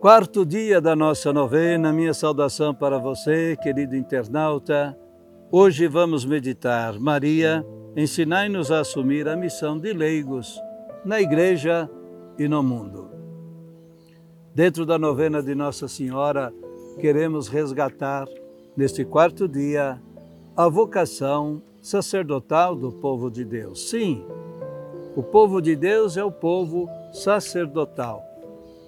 Quarto dia da nossa novena, minha saudação para você, querido internauta. Hoje vamos meditar. Maria, ensinai-nos a assumir a missão de leigos na igreja e no mundo. Dentro da novena de Nossa Senhora, queremos resgatar, neste quarto dia, a vocação sacerdotal do povo de Deus. Sim, o povo de Deus é o povo sacerdotal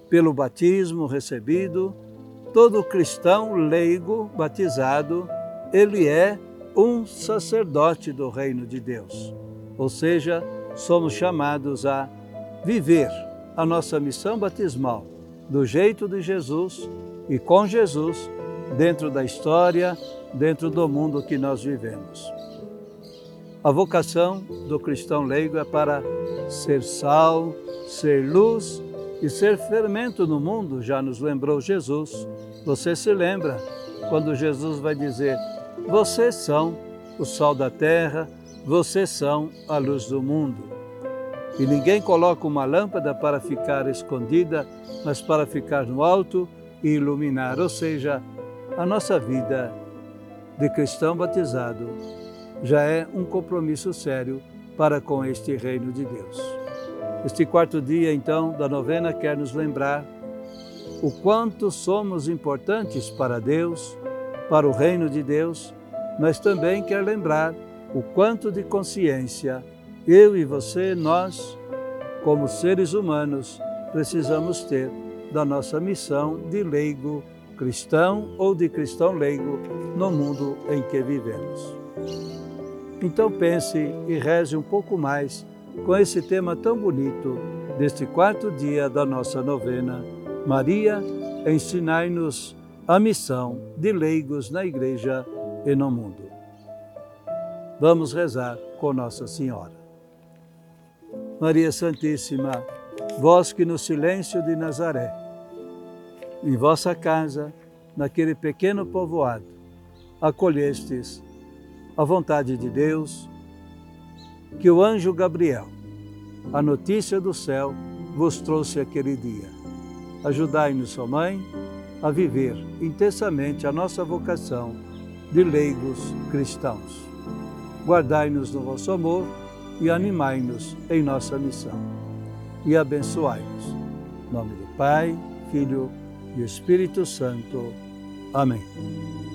pelo batismo recebido, todo cristão leigo batizado, ele é um sacerdote do reino de Deus. Ou seja, somos chamados a viver a nossa missão batismal do jeito de Jesus e com Jesus dentro da história, dentro do mundo que nós vivemos. A vocação do cristão leigo é para ser sal, ser luz e ser fermento no mundo, já nos lembrou Jesus. Você se lembra quando Jesus vai dizer: Vocês são o sol da terra, vocês são a luz do mundo. E ninguém coloca uma lâmpada para ficar escondida, mas para ficar no alto e iluminar. Ou seja, a nossa vida de cristão batizado já é um compromisso sério para com este reino de Deus. Este quarto dia, então, da novena quer nos lembrar o quanto somos importantes para Deus, para o reino de Deus, mas também quer lembrar o quanto de consciência eu e você, nós, como seres humanos, precisamos ter da nossa missão de leigo cristão ou de cristão leigo no mundo em que vivemos. Então pense e reze um pouco mais com esse tema tão bonito deste quarto dia da nossa novena. Maria, ensinai-nos a missão de leigos na Igreja e no mundo. Vamos rezar com Nossa Senhora. Maria Santíssima, vós que no silêncio de Nazaré, em vossa casa, naquele pequeno povoado, acolhestes a vontade de Deus, que o anjo Gabriel, a notícia do céu, vos trouxe aquele dia. Ajudai-nos, ó Mãe, a viver intensamente a nossa vocação de leigos cristãos. Guardai-nos no vosso amor e animai-nos em nossa missão. E abençoai-nos. Em nome do Pai, Filho e Espírito Santo. Amém.